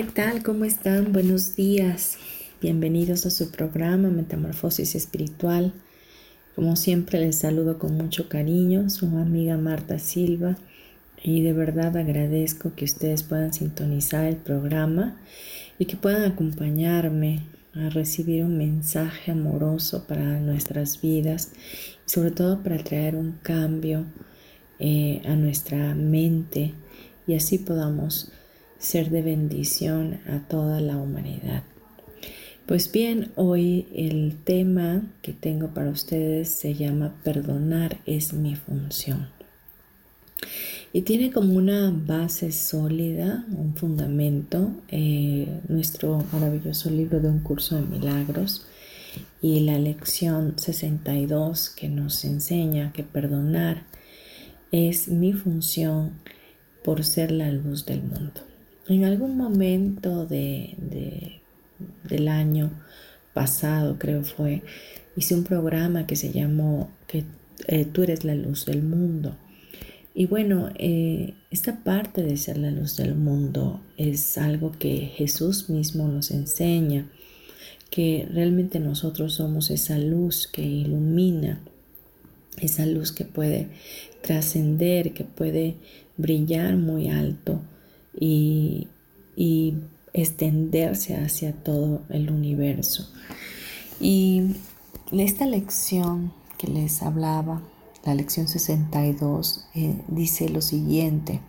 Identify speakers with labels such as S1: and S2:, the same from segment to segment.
S1: ¿Qué tal? ¿Cómo están? Buenos días. Bienvenidos a su programa Metamorfosis Espiritual. Como siempre les saludo con mucho cariño, su amiga Marta Silva y de verdad agradezco que ustedes puedan sintonizar el programa y que puedan acompañarme a recibir un mensaje amoroso para nuestras vidas y sobre todo para traer un cambio eh, a nuestra mente y así podamos ser de bendición a toda la humanidad. Pues bien, hoy el tema que tengo para ustedes se llama Perdonar es mi función. Y tiene como una base sólida, un fundamento, eh, nuestro maravilloso libro de un curso de milagros y la lección 62 que nos enseña que perdonar es mi función por ser la luz del mundo. En algún momento de, del año pasado, creo fue, hice un programa que se llamó que eh, Tú eres la luz del mundo. Y bueno, eh, esta parte de ser la luz del mundo es algo que Jesús mismo nos enseña, que realmente nosotros somos esa luz que ilumina, esa luz que puede trascender, que puede brillar muy alto y, extenderse hacia todo el universo. Y esta lección que les hablaba, la lección 62, eh, dice lo siguiente,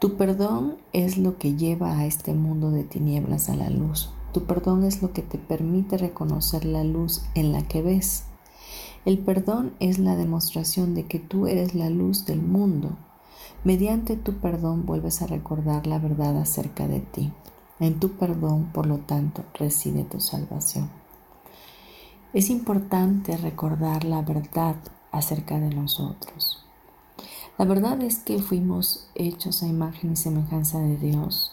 S1: tu perdón es lo que lleva a este mundo de tinieblas a la luz. Tu perdón es lo que te permite reconocer la luz en la que ves. El perdón es la demostración de que tú eres la luz del mundo Mediante tu perdón vuelves a recordar la verdad acerca de ti. En tu perdón, por lo tanto, reside tu salvación. Es importante recordar la verdad acerca de nosotros. La verdad es que fuimos hechos a imagen y semejanza de Dios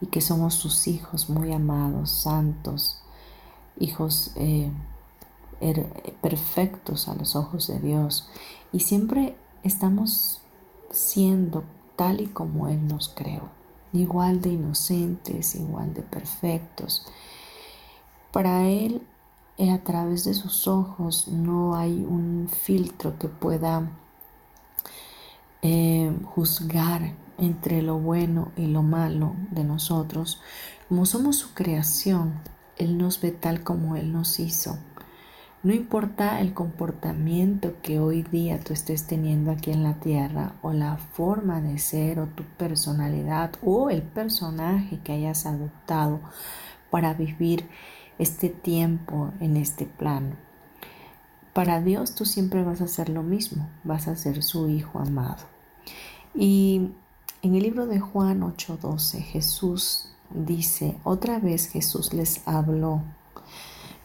S1: y que somos sus hijos muy amados, santos, hijos eh, er, perfectos a los ojos de Dios. Y siempre estamos siendo tal y como Él nos creó, igual de inocentes, igual de perfectos. Para Él, eh, a través de sus ojos, no hay un filtro que pueda eh, juzgar entre lo bueno y lo malo de nosotros. Como somos su creación, Él nos ve tal como Él nos hizo. No importa el comportamiento que hoy día tú estés teniendo aquí en la tierra o la forma de ser o tu personalidad o el personaje que hayas adoptado para vivir este tiempo en este plano. Para Dios tú siempre vas a hacer lo mismo, vas a ser su hijo amado. Y en el libro de Juan 8:12 Jesús dice, otra vez Jesús les habló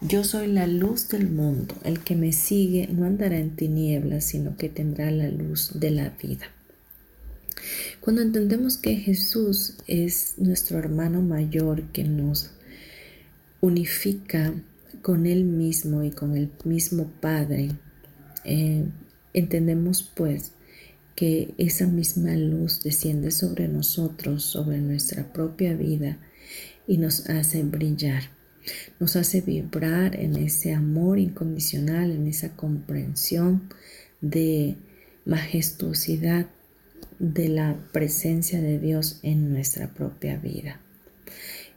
S1: yo soy la luz del mundo. El que me sigue no andará en tinieblas, sino que tendrá la luz de la vida. Cuando entendemos que Jesús es nuestro hermano mayor que nos unifica con Él mismo y con el mismo Padre, eh, entendemos pues que esa misma luz desciende sobre nosotros, sobre nuestra propia vida y nos hace brillar nos hace vibrar en ese amor incondicional, en esa comprensión de majestuosidad de la presencia de Dios en nuestra propia vida.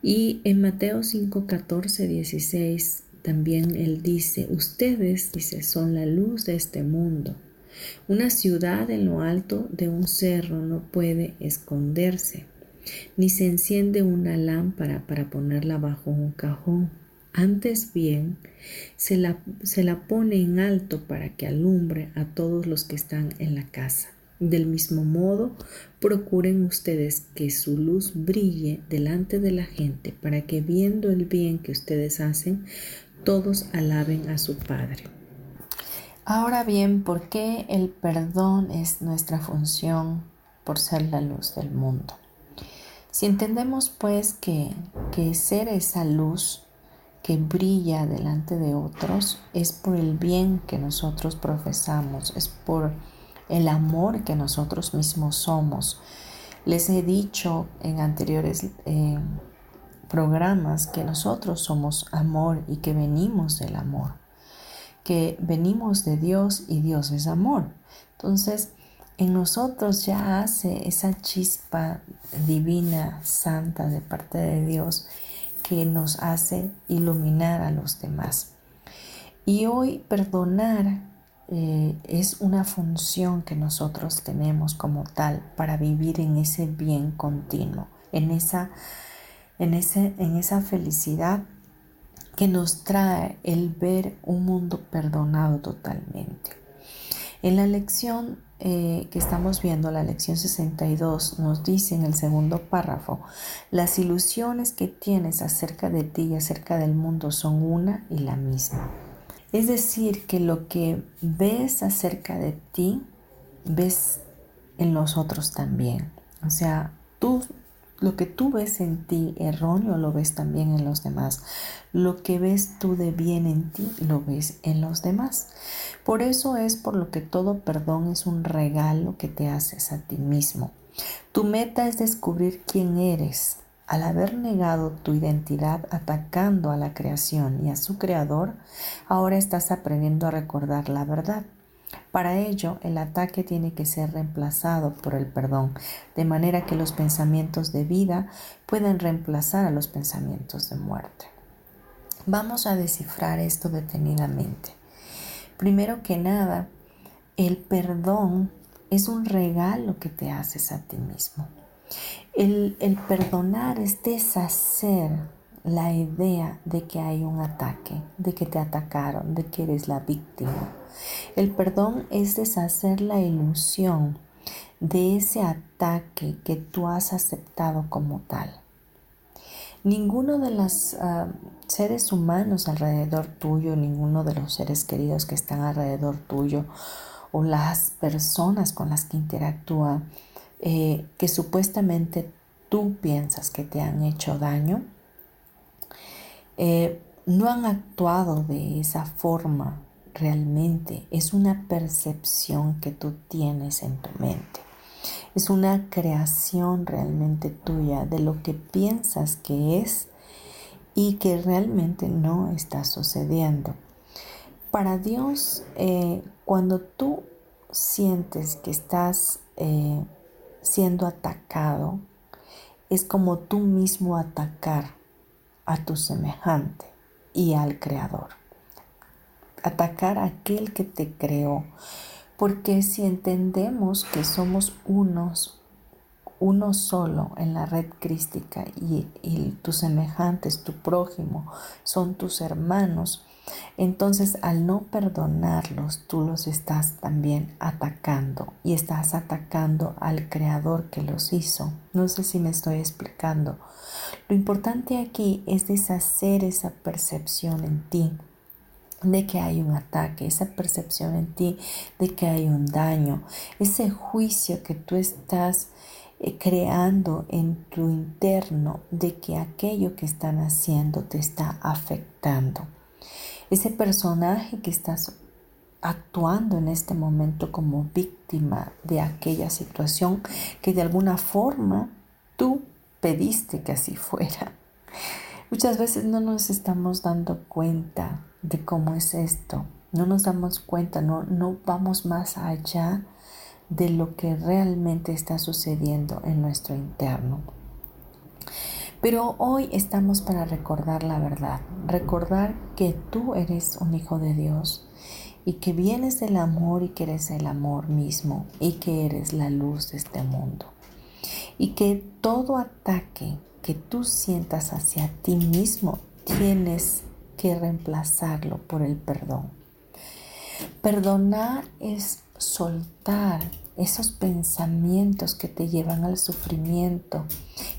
S1: Y en Mateo 5, 14, 16 también él dice, ustedes, dice, son la luz de este mundo. Una ciudad en lo alto de un cerro no puede esconderse, ni se enciende una lámpara para ponerla bajo un cajón. Antes bien, se la, se la pone en alto para que alumbre a todos los que están en la casa. Del mismo modo, procuren ustedes que su luz brille delante de la gente para que viendo el bien que ustedes hacen, todos alaben a su Padre. Ahora bien, ¿por qué el perdón es nuestra función por ser la luz del mundo? Si entendemos pues que, que ser esa luz que brilla delante de otros es por el bien que nosotros profesamos, es por el amor que nosotros mismos somos. Les he dicho en anteriores eh, programas que nosotros somos amor y que venimos del amor, que venimos de Dios y Dios es amor. Entonces, en nosotros ya hace esa chispa divina, santa de parte de Dios que nos hace iluminar a los demás. Y hoy perdonar eh, es una función que nosotros tenemos como tal para vivir en ese bien continuo, en esa, en ese, en esa felicidad que nos trae el ver un mundo perdonado totalmente. En la lección eh, que estamos viendo, la lección 62, nos dice en el segundo párrafo, las ilusiones que tienes acerca de ti y acerca del mundo son una y la misma. Es decir, que lo que ves acerca de ti, ves en los otros también. O sea, tú, lo que tú ves en ti erróneo, lo ves también en los demás. Lo que ves tú de bien en ti, lo ves en los demás. Por eso es por lo que todo perdón es un regalo que te haces a ti mismo. Tu meta es descubrir quién eres, al haber negado tu identidad atacando a la creación y a su creador, ahora estás aprendiendo a recordar la verdad. Para ello, el ataque tiene que ser reemplazado por el perdón, de manera que los pensamientos de vida pueden reemplazar a los pensamientos de muerte. Vamos a descifrar esto detenidamente. Primero que nada, el perdón es un regalo que te haces a ti mismo. El, perdonar es deshacer la idea de que hay un ataque, de que te atacaron, de que eres la víctima. El perdón es deshacer la ilusión de ese ataque que tú has aceptado como tal. Ninguno de los ah, seres humanos alrededor tuyo, ninguno de los seres queridos que están alrededor tuyo o las personas con las que interactúa eh, que supuestamente tú piensas que te han hecho daño, eh, no han actuado de esa forma realmente. Es una percepción que tú tienes en tu mente. Es una creación realmente tuya de lo que piensas que es y que realmente no está sucediendo. Para Dios, eh, cuando tú sientes que estás siendo atacado, es como tú mismo atacar a tu semejante y al Creador. Atacar a aquel que te creó. Porque si entendemos que somos unos, uno solo en la red crística y, y tus semejantes, tu prójimo, son tus hermanos, entonces, al no perdonarlos, tú los estás también atacando y estás atacando al creador que los hizo. No sé si me estoy explicando. Lo importante aquí es deshacer esa percepción en ti de que hay un ataque, esa percepción en ti de que hay un daño, ese juicio que tú estás eh, creando en tu interno de que aquello que están haciendo te está afectando ese personaje que estás actuando en este momento como víctima de aquella situación que de alguna forma tú pediste que así fuera. Muchas veces no nos estamos dando cuenta de cómo es esto, no nos damos cuenta, no, no vamos más allá de lo que realmente está sucediendo en nuestro interno. Pero hoy estamos para recordar la verdad, recordar que tú eres un hijo de Dios y que vienes del amor y que eres el amor mismo y que eres la luz de este mundo. Y que todo ataque que tú sientas hacia ti mismo tienes que reemplazarlo por el perdón. Perdonar es soltar esos pensamientos que te llevan al sufrimiento,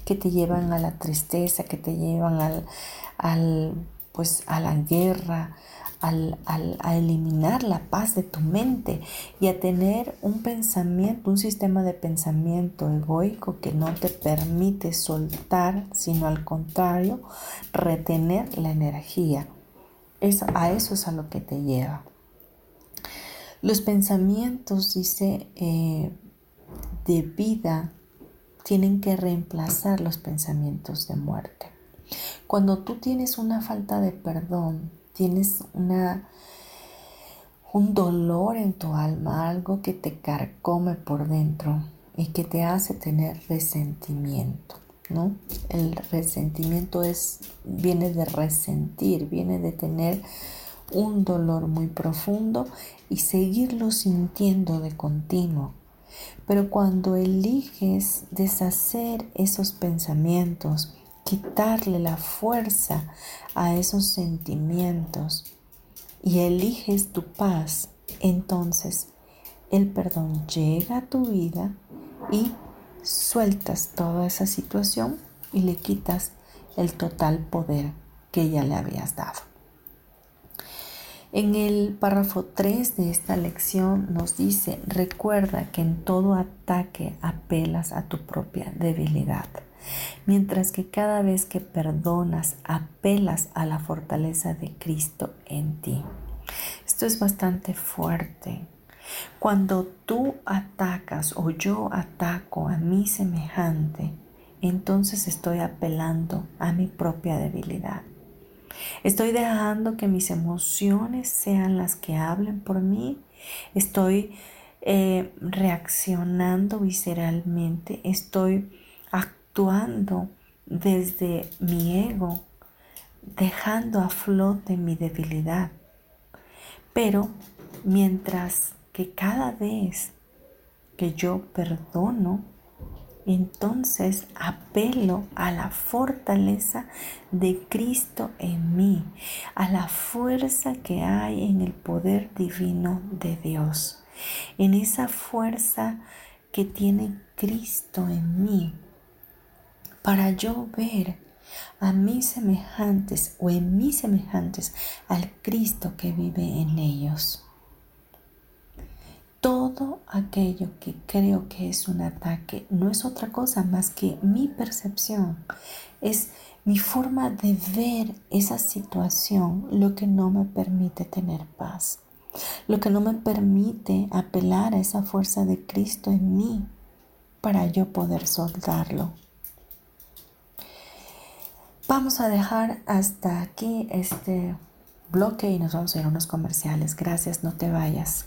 S1: que te llevan a la tristeza, que te llevan al, al pues a la guerra, al, a eliminar la paz de tu mente y a tener un pensamiento, un sistema de pensamiento egoico que no te permite soltar, sino al contrario, retener la energía. Eso, a eso es a lo que te lleva. Los pensamientos, dice, eh, de vida tienen que reemplazar los pensamientos de muerte. Cuando tú tienes una falta de perdón, tienes una, un dolor en tu alma, algo que te carcome por dentro y que te hace tener resentimiento. El resentimiento es, viene de resentir, viene de tener un dolor muy profundo y seguirlo sintiendo de continuo. Pero cuando eliges deshacer esos pensamientos, quitarle la fuerza a esos sentimientos y eliges tu paz, entonces el perdón llega a tu vida y sueltas toda esa situación y le quitas el total poder que ya le habías dado. En el párrafo 3 de esta lección nos dice, recuerda que en todo ataque apelas a tu propia debilidad, mientras que cada vez que perdonas apelas a la fortaleza de Cristo en ti. Esto es bastante fuerte. Cuando tú atacas o yo ataco a mi semejante, entonces estoy apelando a mi propia debilidad. Estoy dejando que mis emociones sean las que hablen por mí. Estoy eh, reaccionando visceralmente. Estoy actuando desde mi ego, dejando a flote mi debilidad. Pero mientras que cada vez que yo perdono, entonces apelo a la fortaleza de Cristo en mí, a la fuerza que hay en el poder divino de Dios, en esa fuerza que tiene Cristo en mí, para yo ver a mis semejantes o en mis semejantes al Cristo que vive en ellos todo aquello que creo que es un ataque no es otra cosa más que mi percepción, es mi forma de ver esa situación lo que no me permite tener paz, lo que no me permite apelar a esa fuerza de Cristo en mí para yo poder soltarlo. Vamos a dejar hasta aquí este bloque y nos vamos a ir a unos comerciales. Gracias, no te vayas.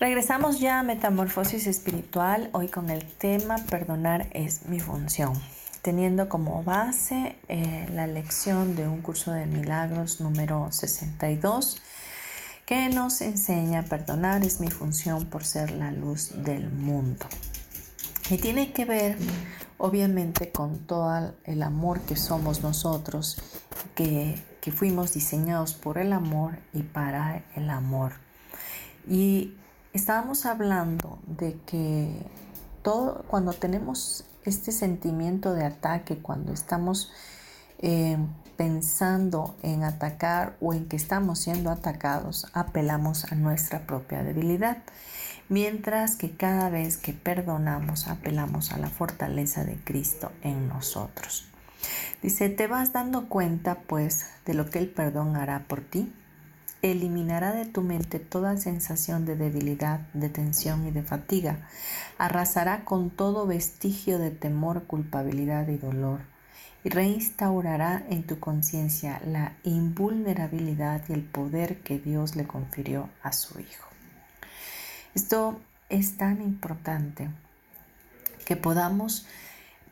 S1: Regresamos ya a Metamorfosis Espiritual, hoy con el tema Perdonar es mi función, teniendo como base eh, la lección de un curso de milagros número 62 que nos enseña perdonar es mi función por ser la luz del mundo. Y tiene que ver obviamente con todo el amor que somos nosotros, que, que fuimos diseñados por el amor y para el amor. Y estábamos hablando de que todo, cuando tenemos este sentimiento de ataque, cuando estamos eh, pensando en atacar o en que estamos siendo atacados, apelamos a nuestra propia debilidad. Mientras que cada vez que perdonamos, apelamos a la fortaleza de Cristo en nosotros. Dice, te vas dando cuenta pues de lo que el perdón hará por ti eliminará de tu mente toda sensación de debilidad, de tensión y de fatiga. Arrasará con todo vestigio de temor, culpabilidad y dolor. Y reinstaurará en tu conciencia la invulnerabilidad y el poder que Dios le confirió a su Hijo. Esto es tan importante que podamos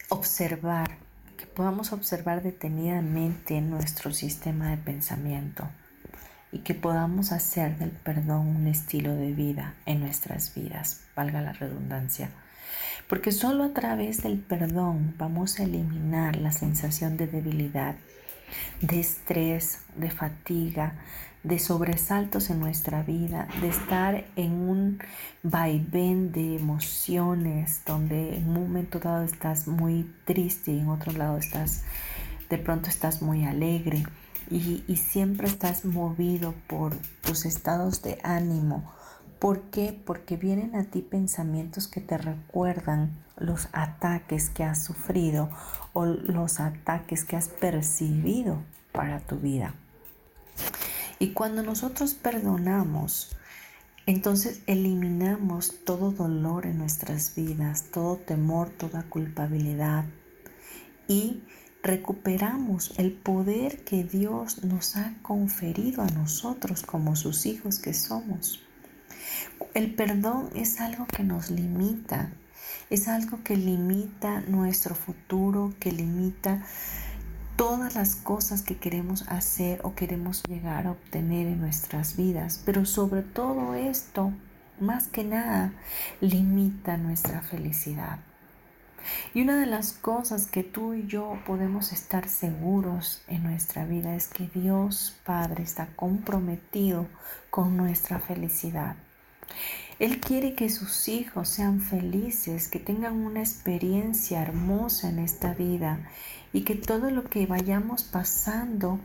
S1: observar, que podamos observar detenidamente nuestro sistema de pensamiento y que podamos hacer del perdón un estilo de vida en nuestras vidas, valga la redundancia. Porque solo a través del perdón vamos a eliminar la sensación de debilidad, de estrés, de fatiga, de sobresaltos en nuestra vida, de estar en un vaivén de emociones donde en un momento dado estás muy triste y en otro lado estás de pronto estás muy alegre y, siempre estás movido por tus estados de ánimo. ¿Por qué? Porque vienen a ti pensamientos que te recuerdan los ataques que has sufrido o los ataques que has percibido para tu vida. Y cuando nosotros perdonamos, entonces eliminamos todo dolor en nuestras vidas, todo temor, toda culpabilidad y recuperamos el poder que Dios nos ha conferido a nosotros como sus hijos que somos. El perdón es algo que nos limita, es algo que limita nuestro futuro, que limita todas las cosas que queremos hacer o queremos llegar a obtener en nuestras vidas. Pero sobre todo esto, más que nada, limita nuestra felicidad. Y una de las cosas que tú y yo podemos estar seguros en nuestra vida es que Dios Padre está comprometido con nuestra felicidad. Él quiere que sus hijos sean felices, que tengan una experiencia hermosa en esta vida y que todo lo que vayamos pasando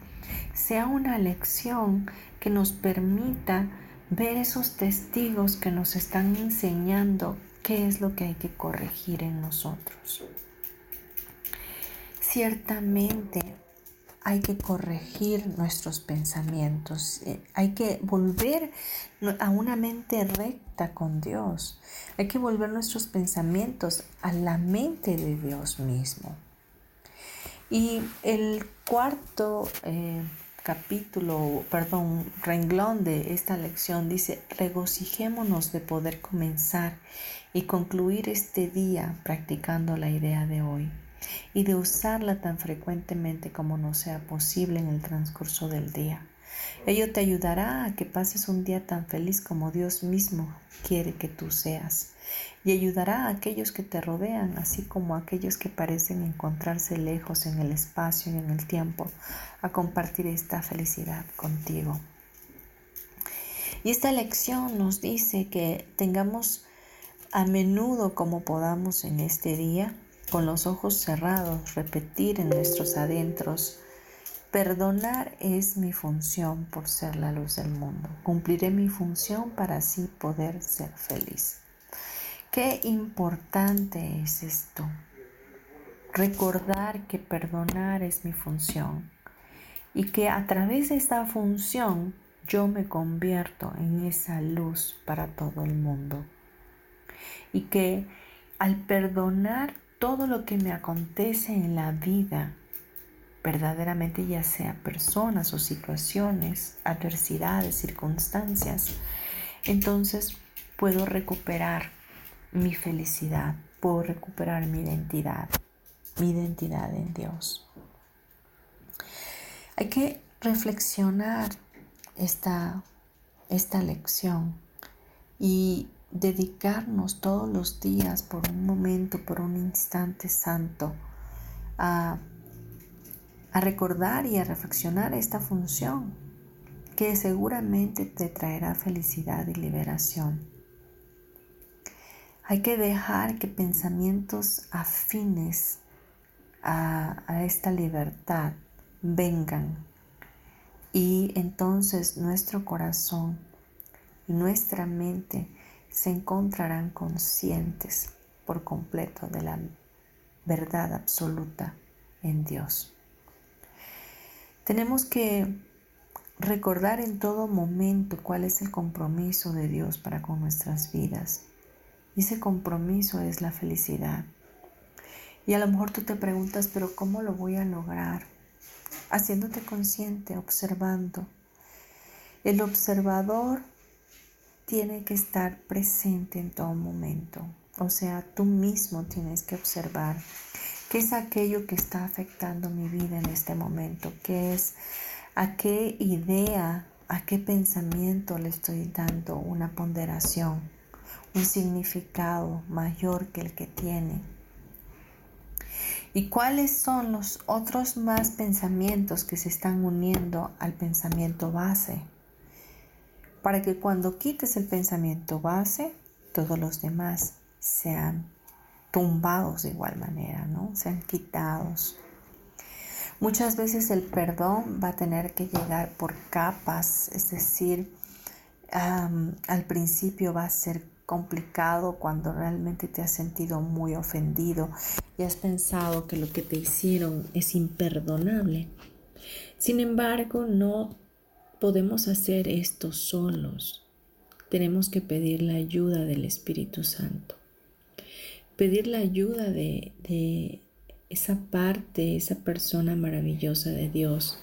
S1: sea una lección que nos permita ver esos testigos que nos están enseñando qué es lo que hay que corregir en nosotros. Ciertamente hay que corregir nuestros pensamientos, eh, hay que volver a una mente recta con Dios, hay que volver nuestros pensamientos a la mente de Dios mismo. Y el cuarto eh, capítulo, perdón, renglón de esta lección dice, regocijémonos de poder comenzar y concluir este día practicando la idea de hoy y de usarla tan frecuentemente como nos sea posible en el transcurso del día. Ello te ayudará a que pases un día tan feliz como Dios mismo quiere que tú seas y ayudará a aquellos que te rodean, así como a aquellos que parecen encontrarse lejos en el espacio y en el tiempo, a compartir esta felicidad contigo. Y esta lección nos dice que tengamos a menudo como podamos en este día, con los ojos cerrados, repetir en nuestros adentros, perdonar es mi función por ser la luz del mundo. Cumpliré mi función para así poder ser feliz. Qué importante es esto. Recordar que perdonar es mi función y que a través de esta función yo me convierto en esa luz para todo el mundo. y que al perdonar todo lo que me acontece en la vida, verdaderamente ya sea personas o situaciones, adversidades, circunstancias, entonces puedo recuperar mi felicidad, puedo recuperar mi identidad, mi identidad en Dios. Hay que reflexionar esta, esta lección y dedicarnos todos los días por un momento, por un instante santo, a, a recordar y a reflexionar esta función que seguramente te traerá felicidad y liberación. Hay que dejar que pensamientos afines a, a esta libertad vengan y entonces nuestro corazón y nuestra mente se encontrarán conscientes por completo de la verdad absoluta en Dios. Tenemos que recordar en todo momento cuál es el compromiso de Dios para con nuestras vidas. Y ese compromiso es la felicidad. Y a lo mejor tú te preguntas, pero ¿cómo lo voy a lograr? Haciéndote consciente, observando. El observador tiene que estar presente en todo momento. O sea, tú mismo tienes que observar qué es aquello que está afectando mi vida en este momento, qué es a qué idea, a qué pensamiento le estoy dando una ponderación, un significado mayor que el que tiene. ¿Y cuáles son los otros más pensamientos que se están uniendo al pensamiento base? para que cuando quites el pensamiento base, todos los demás sean tumbados de igual manera, ¿no? Sean quitados. Muchas veces el perdón va a tener que llegar por capas, es decir, al principio va a ser complicado cuando realmente te has sentido muy ofendido y has pensado que lo que te hicieron es imperdonable. Sin embargo, no podemos hacer esto solos. Tenemos que pedir la ayuda del Espíritu Santo. Pedir la ayuda de, esa parte, esa persona maravillosa de Dios,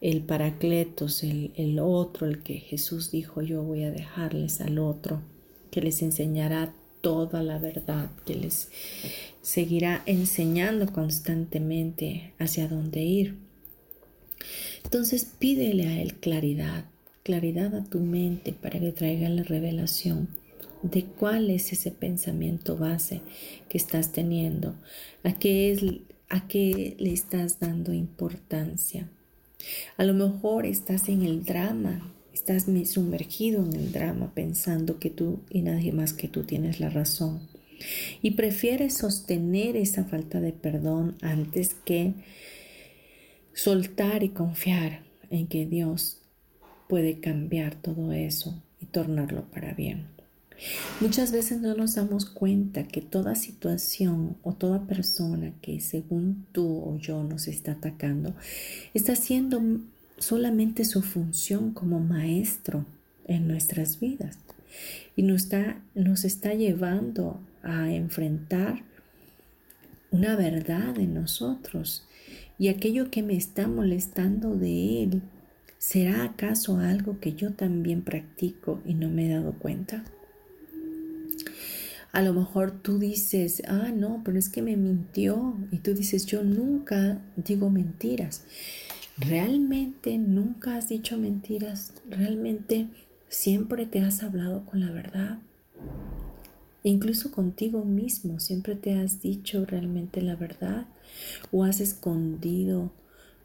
S1: el Paracletos, el, el otro, el que Jesús dijo, yo voy a dejarles al otro, que les enseñará toda la verdad, que les seguirá enseñando constantemente hacia dónde ir. Entonces pídele a Él claridad, claridad a tu mente para que traiga la revelación de cuál es ese pensamiento base que estás teniendo, a qué, es, a qué le estás dando importancia. A lo mejor estás en el drama, estás sumergido en el drama pensando que tú y nadie más que tú tienes la razón. Y prefieres sostener esa falta de perdón antes que soltar y confiar en que Dios puede cambiar todo eso y tornarlo para bien. Muchas veces no nos damos cuenta que toda situación o toda persona que según tú o yo nos está atacando está haciendo solamente su función como maestro en nuestras vidas y nos está, nos está llevando a enfrentar una verdad en nosotros y aquello que me está molestando de Él, ¿será acaso algo que yo también practico y no me he dado cuenta? A lo mejor tú dices, ah, no, pero es que me mintió. Y tú dices, yo nunca digo mentiras. ¿Realmente nunca has dicho mentiras? ¿Realmente siempre te has hablado con la verdad? Incluso contigo mismo, siempre te has dicho realmente la verdad o has escondido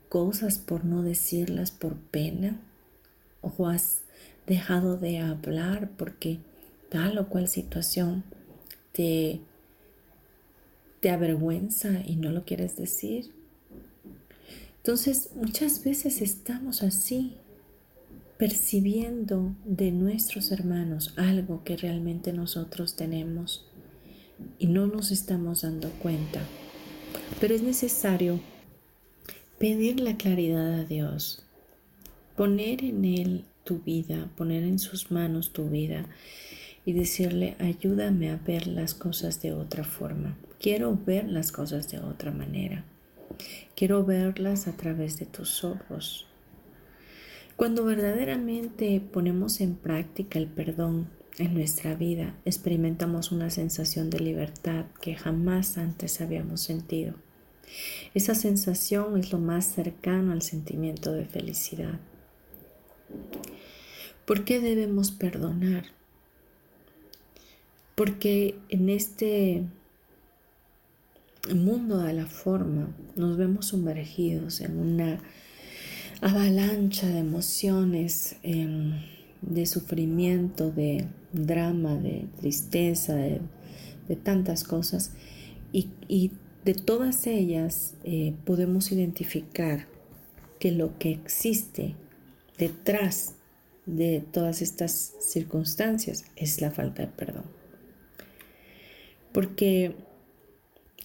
S1: cosas por no decirlas por pena o has dejado de hablar porque tal o cual situación te, te avergüenza y no lo quieres decir. Entonces muchas veces estamos así, percibiendo de nuestros hermanos algo que realmente nosotros tenemos y no nos estamos dando cuenta. Pero es necesario pedir la claridad a Dios, poner en Él tu vida, poner en sus manos tu vida y decirle, ayúdame a ver las cosas de otra forma. Quiero ver las cosas de otra manera. Quiero verlas a través de tus ojos. Cuando verdaderamente ponemos en práctica el perdón en nuestra vida, experimentamos una sensación de libertad que jamás antes habíamos sentido. Esa sensación es lo más cercano al sentimiento de felicidad. ¿Por qué debemos perdonar? Porque en este mundo de la forma nos vemos sumergidos en una avalancha de emociones, de sufrimiento, de drama, de tristeza, de, tantas cosas. Y, de todas ellas eh, podemos identificar que lo que existe detrás de todas estas circunstancias es la falta de perdón. Porque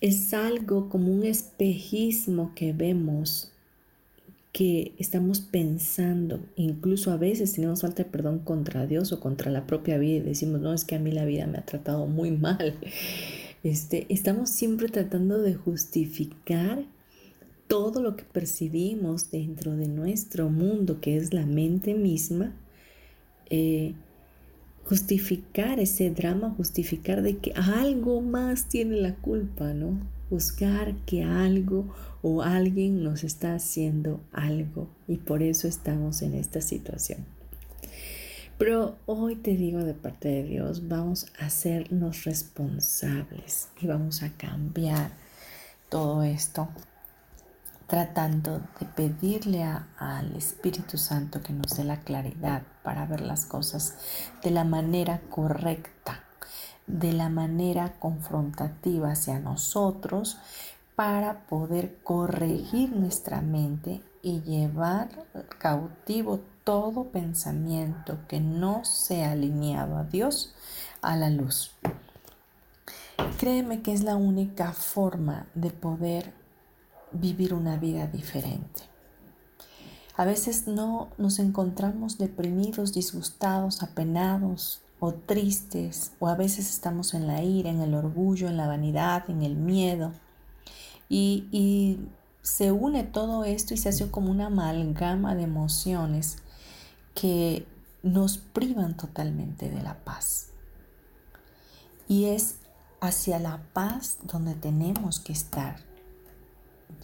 S1: es algo como un espejismo que vemos, que estamos pensando, incluso a veces tenemos falta de perdón contra Dios o contra la propia vida y decimos, no, es que a mí la vida me ha tratado muy mal. Este, estamos siempre tratando de justificar todo lo que percibimos dentro de nuestro mundo, que es la mente misma, eh, justificar ese drama, justificar de que algo más tiene la culpa, ¿no? Buscar que algo o alguien nos está haciendo algo y por eso estamos en esta situación. Pero hoy te digo de parte de Dios, vamos a hacernos responsables y vamos a cambiar todo esto tratando de pedirle al Espíritu Santo que nos dé la claridad para ver las cosas de la manera correcta, de la manera confrontativa hacia nosotros, para poder corregir nuestra mente y llevar cautivo todo pensamiento que no sea alineado a Dios a la luz. Créeme que es la única forma de poder vivir una vida diferente. A veces no nos encontramos deprimidos, disgustados, apenados o tristes, o a veces estamos en la ira, en el orgullo, en la vanidad, en el miedo. Y, y se une todo esto y se hace como una amalgama de emociones que nos privan totalmente de la paz. Y es hacia la paz donde tenemos que estar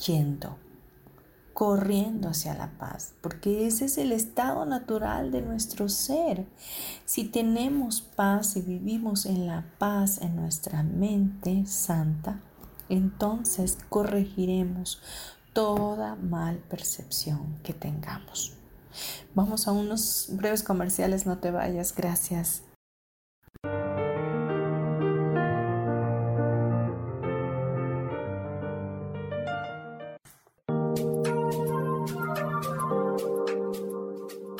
S1: yendo, corriendo hacia la paz, porque ese es el estado natural de nuestro ser. Si tenemos paz y vivimos en la paz en nuestra mente santa, entonces corregiremos toda mal percepción que tengamos. Vamos a unos breves comerciales, no te vayas, gracias.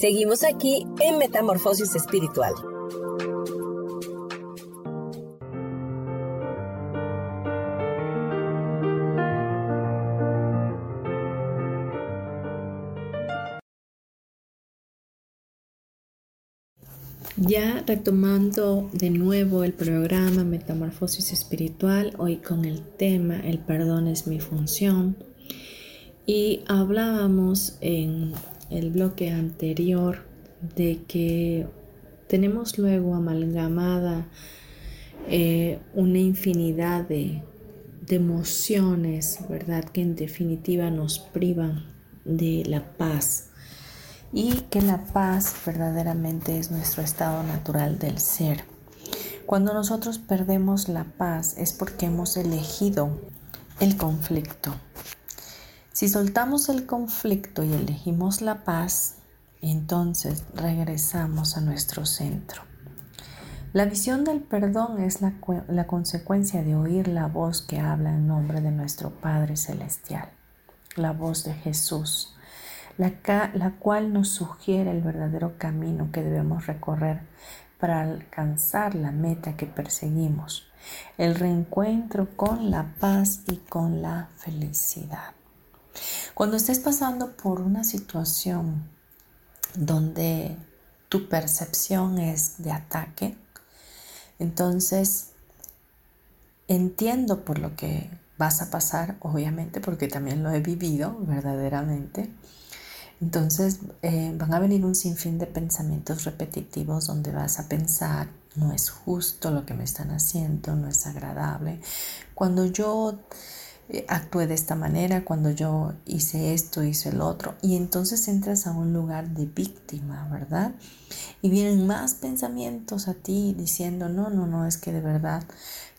S2: Seguimos aquí en Metamorfosis Espiritual.
S1: Ya retomando de nuevo el programa Metamorfosis Espiritual, hoy con el tema El perdón es mi función. Y hablábamos en el bloque anterior de que tenemos luego amalgamada eh, una infinidad de, de emociones, ¿verdad? Que en definitiva nos privan de la paz y que la paz verdaderamente es nuestro estado natural del ser. Cuando nosotros perdemos la paz es porque hemos elegido el conflicto. Si soltamos el conflicto y elegimos la paz, entonces regresamos a nuestro centro. La visión del perdón es la, consecuencia de oír la voz que habla en nombre de nuestro Padre Celestial, la voz de Jesús, la, cual nos sugiere el verdadero camino que debemos recorrer para alcanzar la meta que perseguimos, el reencuentro con la paz y con la felicidad. Cuando estés pasando por una situación donde tu percepción es de ataque, entonces entiendo por lo que vas a pasar, obviamente, porque también lo he vivido verdaderamente. Entonces eh, van a venir un sinfín de pensamientos repetitivos donde vas a pensar, no es justo lo que me están haciendo, no es agradable. Cuando yo actué de esta manera, cuando yo hice esto, hice el otro, y entonces entras a un lugar de víctima, ¿verdad? Y vienen más pensamientos a ti diciendo, no, no, no, es que de verdad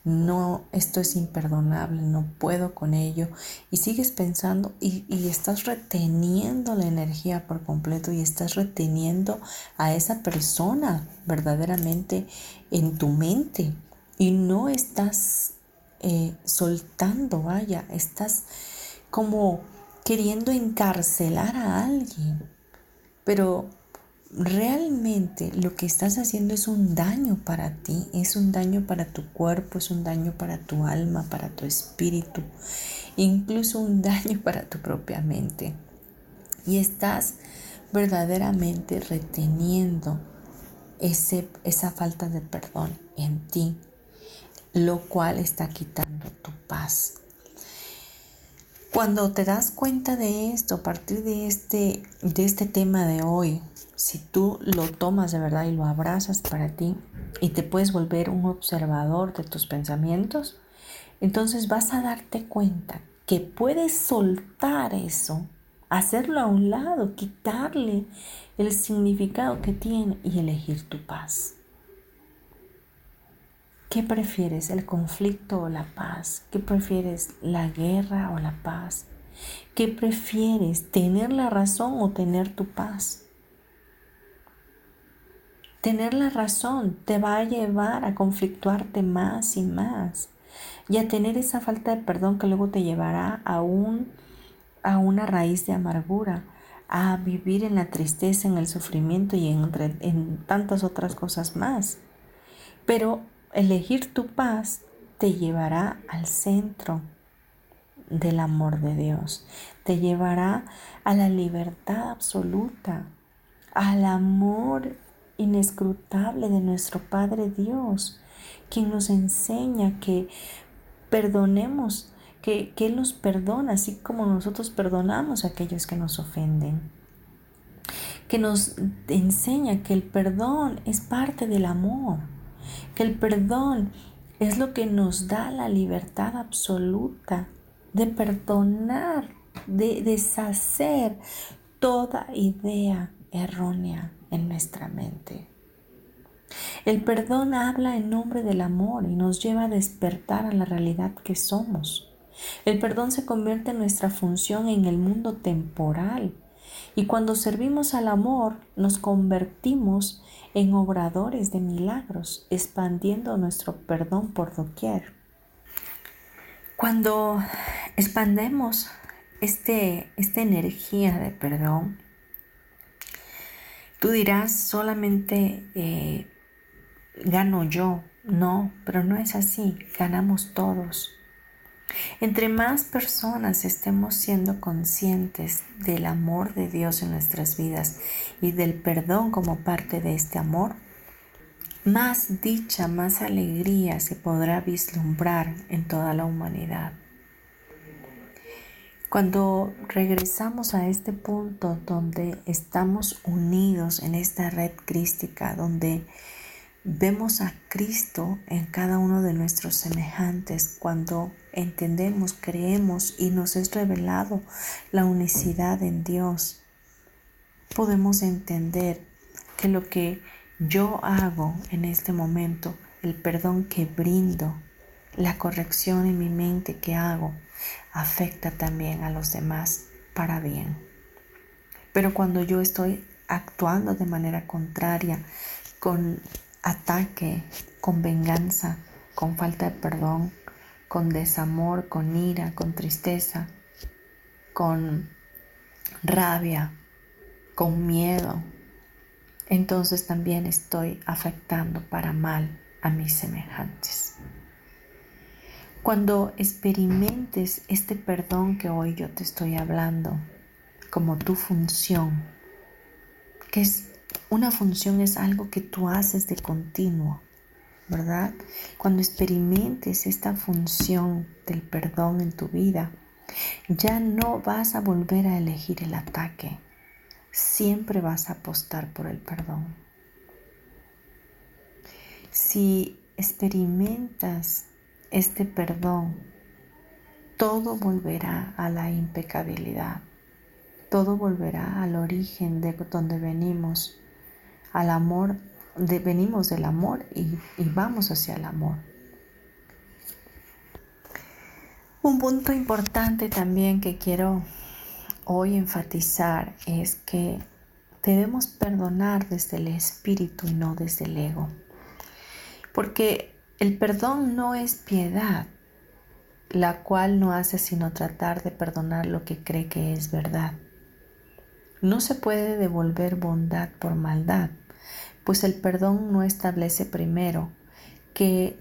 S1: no, esto es imperdonable, no puedo con ello. Y sigues pensando y, y, estás reteniendo la energía por completo y estás reteniendo a esa persona verdaderamente en tu mente y no estás eh, soltando, vaya, estás como queriendo encarcelar a alguien, pero realmente lo que estás haciendo es un daño para ti, es un daño para tu cuerpo, es un daño para tu alma, para tu espíritu, incluso un daño para tu propia mente. Y estás verdaderamente reteniendo ese, esa falta de perdón en ti lo cual está quitando tu paz. Cuando te das cuenta de esto, a partir de este, de este tema de hoy, si tú lo tomas de verdad y lo abrazas para ti y te puedes volver un observador de tus pensamientos, entonces vas a darte cuenta que puedes soltar eso, hacerlo a un lado, quitarle el significado que tiene y elegir tu paz. ¿Qué prefieres, el conflicto o la paz? ¿Qué prefieres, la guerra o la paz? ¿Qué prefieres, tener la razón o tener tu paz? Tener la razón te va a llevar a conflictuarte más y más y a tener esa falta de perdón que luego te llevará a, un, a una raíz de amargura, a vivir en la tristeza, en el sufrimiento y en, en tantas otras cosas más. Pero elegir tu paz te llevará al centro del amor de Dios, te llevará a la libertad absoluta, al amor inescrutable de nuestro Padre Dios, quien nos enseña que perdonemos, que, que Él nos perdona, así como nosotros perdonamos a aquellos que nos ofenden, que nos enseña que el perdón es parte del amor que el perdón es lo que nos da la libertad absoluta de perdonar, de deshacer toda idea errónea en nuestra mente. El perdón habla en nombre del amor y nos lleva a despertar a la realidad que somos. El perdón se convierte en nuestra función en el mundo temporal Y cuando servimos al amor, nos convertimos en obradores de milagros, expandiendo nuestro perdón por doquier. Cuando expandemos este, esta energía de perdón, tú dirás solamente eh, gano yo. No, pero no es así, ganamos todos. Entre más personas estemos siendo conscientes del amor de Dios en nuestras vidas y del perdón como parte de este amor, más dicha, más alegría se podrá vislumbrar en toda la humanidad. Cuando regresamos a este punto donde estamos unidos en esta red crística, donde vemos a Cristo en cada uno de nuestros semejantes, cuando entendemos, creemos y nos es revelado la unicidad en Dios, podemos entender que lo que yo hago en este momento, el perdón que brindo, la corrección en mi mente que hago, afecta también a los demás para bien. Pero cuando yo estoy actuando de manera contraria, con ataque, con venganza, con falta de perdón, con desamor, con ira, con tristeza, con rabia, con miedo, entonces también estoy afectando para mal a mis semejantes. Cuando experimentes este perdón que hoy yo te estoy hablando como tu función, que es una función es algo que tú haces de continuo, ¿verdad? Cuando experimentes esta función del perdón en tu vida, ya no vas a volver a elegir el ataque, siempre vas a apostar por el perdón. Si experimentas este perdón, todo volverá a la impecabilidad, todo volverá al origen de donde venimos, al amor venimos del amor y, y vamos hacia el amor. Un punto importante también que quiero hoy enfatizar es que debemos perdonar desde el espíritu y no desde el ego. Porque el perdón no es piedad, la cual no hace sino tratar de perdonar lo que cree que es verdad. No se puede devolver bondad por maldad, pues el perdón no establece primero que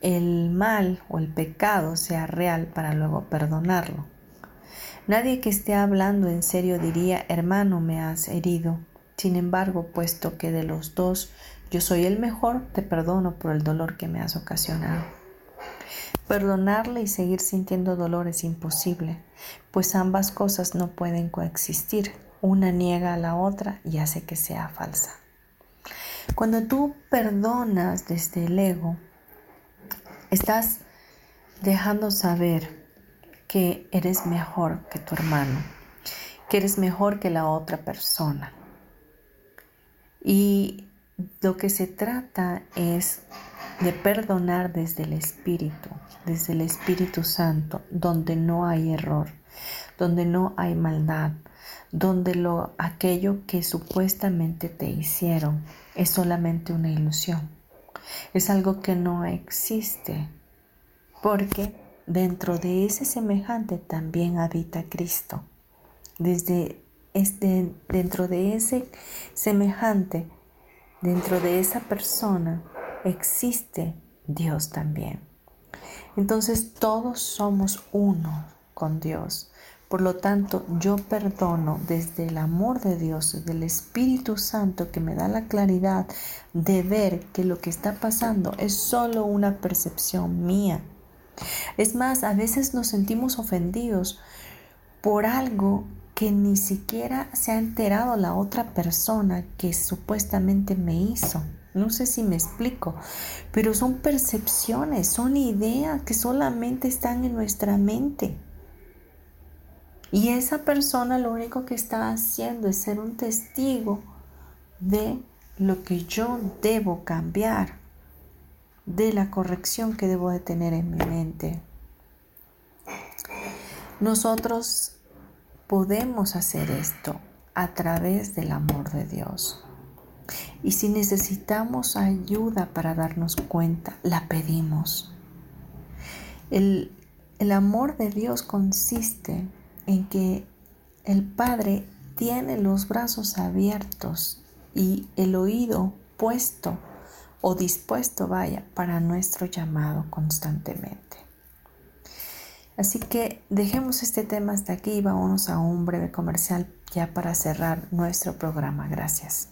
S1: el mal o el pecado sea real para luego perdonarlo. Nadie que esté hablando en serio diría, hermano, me has herido. Sin embargo, puesto que de los dos yo soy el mejor, te perdono por el dolor que me has ocasionado. Perdonarle y seguir sintiendo dolor es imposible, pues ambas cosas no pueden coexistir. Una niega a la otra y hace que sea falsa. Cuando tú perdonas desde el ego, estás dejando saber que eres mejor que tu hermano, que eres mejor que la otra persona. Y lo que se trata es de perdonar desde el Espíritu, desde el Espíritu Santo, donde no hay error, donde no hay maldad, donde lo aquello que supuestamente te hicieron es solamente una ilusión. Es algo que no existe, porque dentro de ese semejante también habita Cristo. Desde este, dentro de ese semejante, dentro de esa persona, existe Dios también. Entonces todos somos uno con Dios. Por lo tanto, yo perdono desde el amor de Dios, del Espíritu Santo que me da la claridad de ver que lo que está pasando es solo una percepción mía. Es más, a veces nos sentimos ofendidos por algo que ni siquiera se ha enterado la otra persona que supuestamente me hizo. No sé si me explico, pero son percepciones, son ideas que solamente están en nuestra mente. Y esa persona lo único que está haciendo es ser un testigo de lo que yo debo cambiar, de la corrección que debo de tener en mi mente. Nosotros podemos hacer esto a través del amor de Dios. Y si necesitamos ayuda para darnos cuenta, la pedimos. El, el amor de Dios consiste en que el Padre tiene los brazos abiertos y el oído puesto o dispuesto, vaya, para nuestro llamado constantemente. Así que dejemos este tema hasta aquí y vámonos a un breve comercial ya para cerrar nuestro programa. Gracias.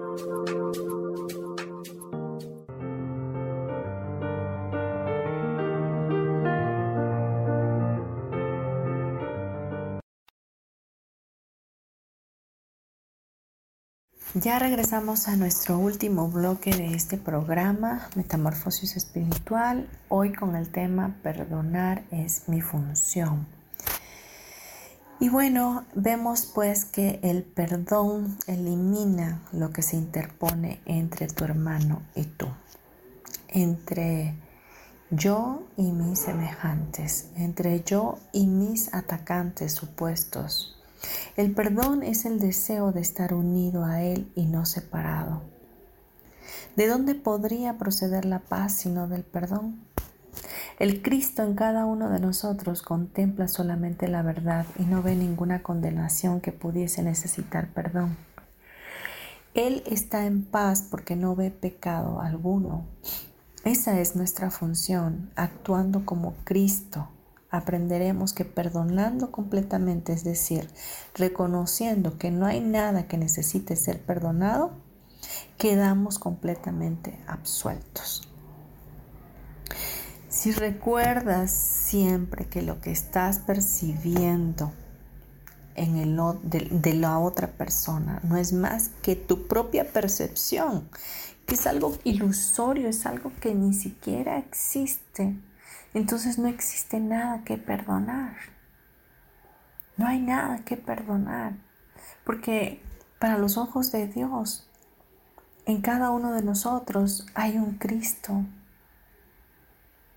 S1: Ya regresamos a nuestro último bloque de este programa, Metamorfosis Espiritual, hoy con el tema Perdonar es mi función. Y bueno, vemos pues que el perdón elimina lo que se interpone entre tu hermano y tú, entre yo y mis semejantes, entre yo y mis atacantes supuestos. El perdón es el deseo de estar unido a Él y no separado. ¿De dónde podría proceder la paz sino del perdón? El Cristo en cada uno de nosotros contempla solamente la verdad y no ve ninguna condenación que pudiese necesitar perdón. Él está en paz porque no ve pecado alguno. Esa es nuestra función, actuando como Cristo. Aprenderemos que perdonando completamente, es decir, reconociendo que no hay nada que necesite ser perdonado, quedamos completamente absueltos. Si recuerdas siempre que lo que estás percibiendo en el, de, de la otra persona no es más que tu propia percepción, que es algo ilusorio, es algo que ni siquiera existe, entonces no existe nada que perdonar. No hay nada que perdonar, porque para los ojos de Dios, en cada uno de nosotros hay un Cristo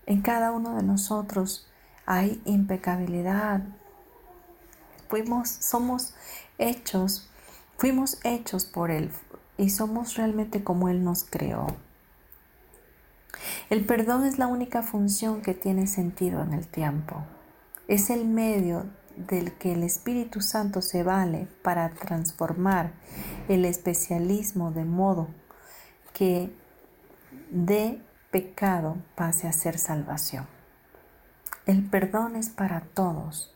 S1: en cada uno de nosotros hay impecabilidad. Fuimos, somos hechos, fuimos hechos por Él y somos realmente como Él nos creó. El perdón es la única función que tiene sentido en el tiempo. Es el medio del que el Espíritu Santo se vale para transformar el especialismo de modo que dé pecado pase a ser salvación. El perdón es para todos.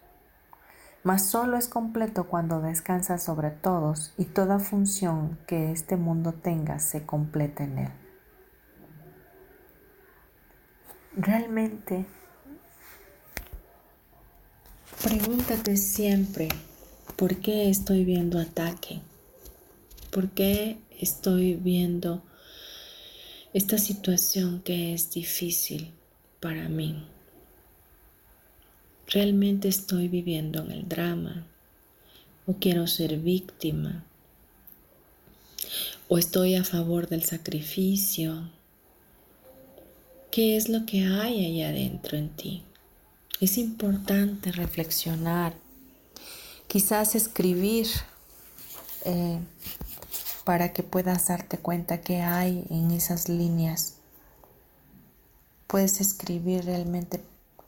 S1: mas solo es completo cuando descansa sobre todos y toda función que este mundo tenga se completa en él. Realmente, pregúntate siempre, ¿por qué estoy viendo ataque? ¿Por qué estoy viendo esta situación que es difícil para mí? ¿Realmente estoy viviendo en el drama? ¿O quiero ser víctima? ¿O estoy a favor del sacrificio? ¿Qué es lo que hay ahí adentro en ti? Es importante reflexionar, quizás escribir eh, para que puedas darte cuenta qué hay en esas líneas. Puedes escribir realmente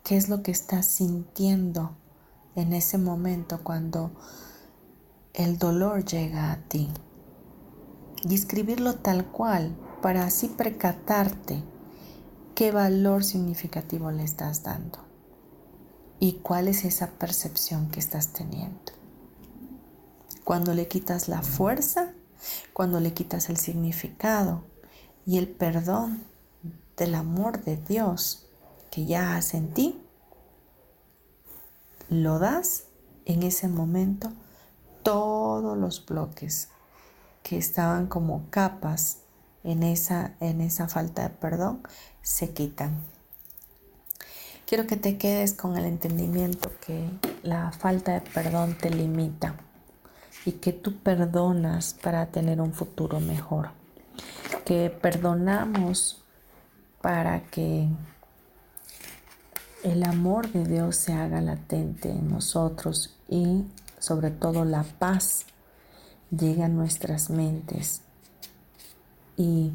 S1: qué es lo que estás sintiendo en ese momento cuando el dolor llega a ti. Y escribirlo tal cual para así precatarte qué valor significativo le estás dando y cuál es esa percepción que estás teniendo. Cuando le quitas la fuerza, cuando le quitas el significado y el perdón del amor de Dios, que ya has en ti, lo das en ese momento todos los bloques que estaban como capas en esa, en esa falta de perdón se quitan. Quiero que te quedes con el entendimiento que la falta de perdón te limita y que tú perdonas para tener un futuro mejor. Que perdonamos para que el amor de Dios se haga latente en nosotros y sobre todo la paz llegue a nuestras mentes y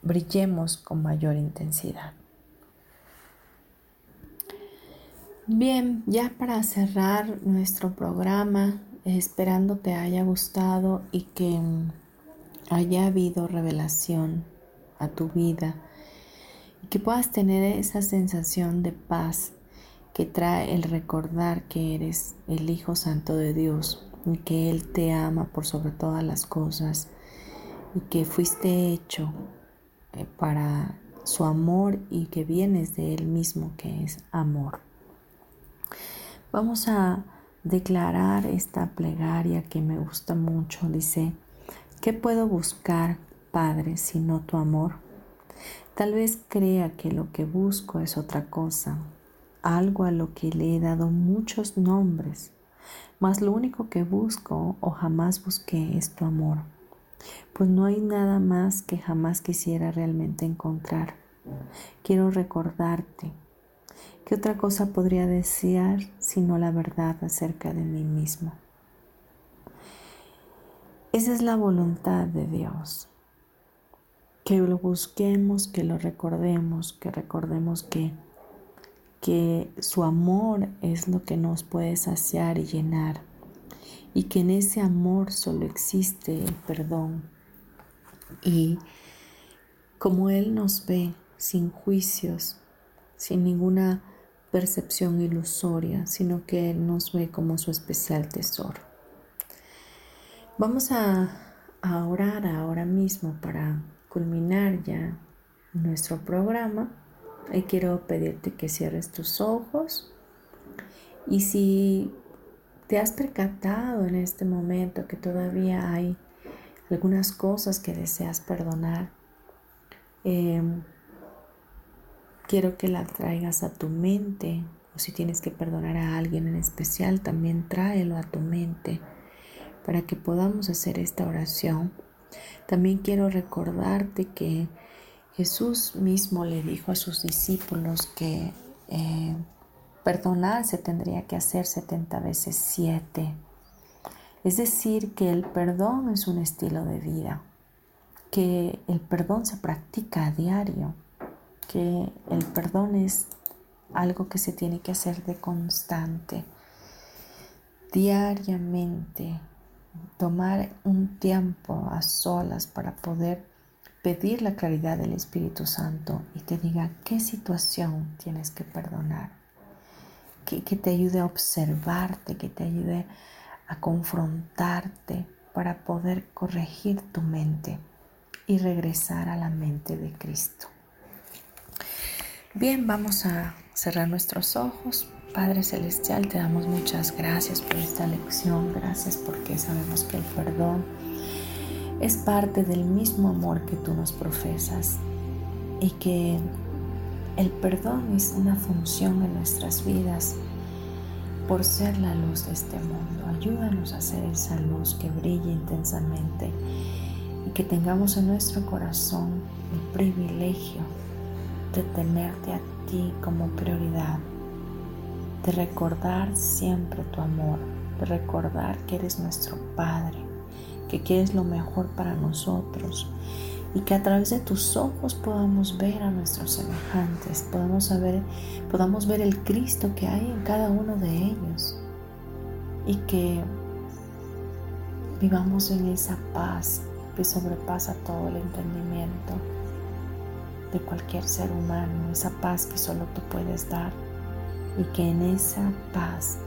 S1: brillemos con mayor intensidad. Bien, ya para cerrar nuestro programa, esperando te haya gustado y que haya habido revelación a tu vida y que puedas tener esa sensación de paz que trae el recordar que eres el Hijo Santo de Dios y que Él te ama por sobre todas las cosas y que fuiste hecho eh, para su amor y que vienes de Él mismo que es amor. Vamos a declarar esta plegaria que me gusta mucho. Dice, ¿qué puedo buscar, Padre, sino tu amor? Tal vez crea que lo que busco es otra cosa, algo a lo que le he dado muchos nombres, mas lo único que busco o jamás busqué es tu amor, pues no hay nada más que jamás quisiera realmente encontrar. Quiero recordarte. ¿Qué otra cosa podría desear sino la verdad acerca de mí mismo? Esa es la voluntad de Dios que lo busquemos, que lo recordemos, que recordemos que, que su amor es lo que nos puede saciar y llenar y que en ese amor solo existe el perdón. Y como Él nos ve sin juicios, sin ninguna percepción ilusoria, sino que Él nos ve como su especial tesoro. Vamos a, orar ahora mismo para culminar ya nuestro programa, y quiero pedirte que cierres tus ojos y si te has percatado en este momento que todavía hay algunas cosas que deseas perdonar, em, quiero que la traigas a tu mente o si tienes que perdonar a alguien en especial, también tráelo a tu mente para que podamos hacer esta oración. También quiero recordarte que Jesús mismo le dijo a sus discípulos que eh, perdonar se tendría que hacer 70 veces 7. Es decir, que el perdón es un estilo de vida, que el perdón se practica a diario, que el perdón es algo que se tiene que hacer de constante, diariamente, tomar un tiempo a solas para poder pedir la claridad del Espíritu Santo y te diga qué situación tienes que perdonar, que, te ayude a observarte, que te ayude a confrontarte para poder corregir tu mente y regresar a la mente de Cristo. Bien, vamos a cerrar nuestros ojos. Padre Celestial, te damos muchas gracias por esta lección. Gracias porque sabemos que el perdón es parte del mismo amor que tú nos profesas y que el perdón es una función en nuestras vidas por ser la luz de este mundo. Ayúdanos a ser esa luz que brille intensamente y que tengamos en nuestro corazón el privilegio de tenerte a ti como prioridad, de recordar siempre tu amor, de recordar que eres nuestro Padre, que quieres lo mejor para nosotros y que a través de tus ojos podamos ver a nuestros semejantes, podamos, saber, podamos ver el Cristo que hay en cada uno de ellos y que vivamos en esa paz que sobrepasa todo el entendimiento de cualquier ser humano, esa paz que solo tú puedes dar y que en esa paz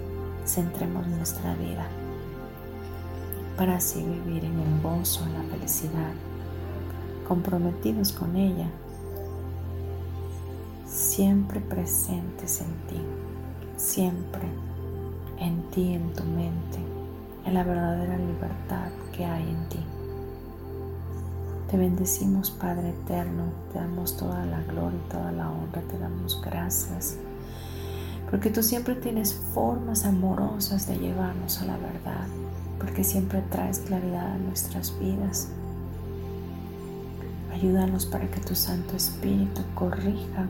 S1: centremos nuestra vida para así vivir en el gozo, en la felicidad, comprometidos con ella, siempre presentes en ti, siempre en ti, en tu mente, en la verdadera libertad que hay en ti. Te bendecimos, Padre eterno, te damos toda la gloria y toda la honra, te damos gracias, porque tú siempre tienes formas amorosas de llevarnos a la verdad, porque siempre traes claridad a nuestras vidas. Ayúdanos para que tu Santo Espíritu corrija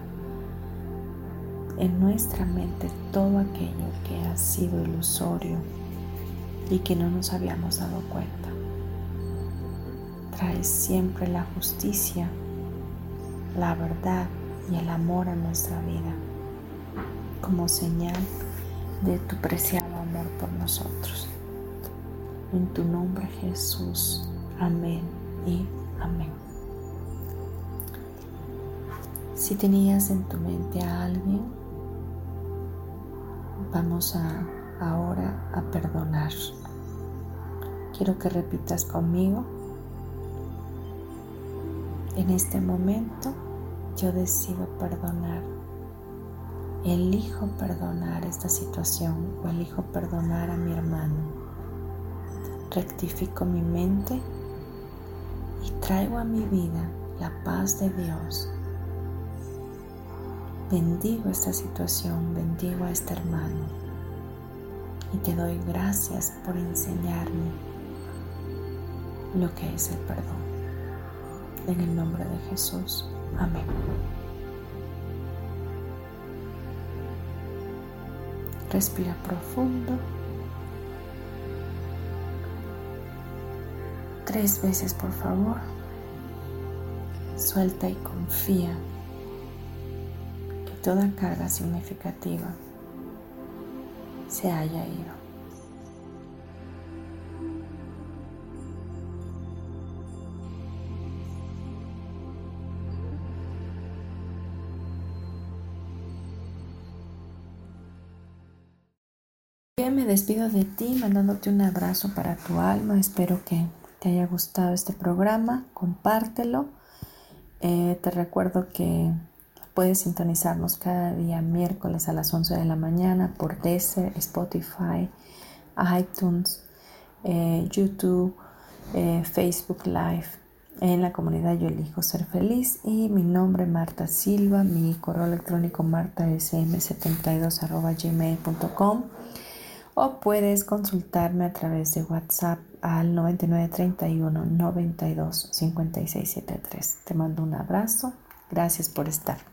S1: en nuestra mente todo aquello que ha sido ilusorio y que no nos habíamos dado cuenta traes siempre la justicia, la verdad y el amor a nuestra vida como señal de tu preciado amor por nosotros. En tu nombre Jesús. Amén y amén. Si tenías en tu mente a alguien, vamos a ahora a perdonar. Quiero que repitas conmigo en este momento yo decido perdonar. Elijo perdonar esta situación o elijo perdonar a mi hermano. Rectifico mi mente y traigo a mi vida la paz de Dios. Bendigo esta situación, bendigo a este hermano y te doy gracias por enseñarme lo que es el perdón en el nombre de Jesús. Amén. Respira profundo. Tres veces, por favor. Suelta y confía toda carga significativa se haya ido. me despido de ti mandándote un abrazo para tu alma. Espero que te haya gustado este programa. Compártelo. Eh, te recuerdo que puedes sintonizarnos cada día miércoles a las 11 de la mañana por Deezer, Spotify, iTunes, eh, YouTube, eh, Facebook Live. En la comunidad Yo Elijo Ser Feliz y mi nombre Marta Silva, mi correo electrónico martasm72 gmail.com o puedes consultarme a través de WhatsApp al 9931 92 5673. Te mando un abrazo. Gracias por estar.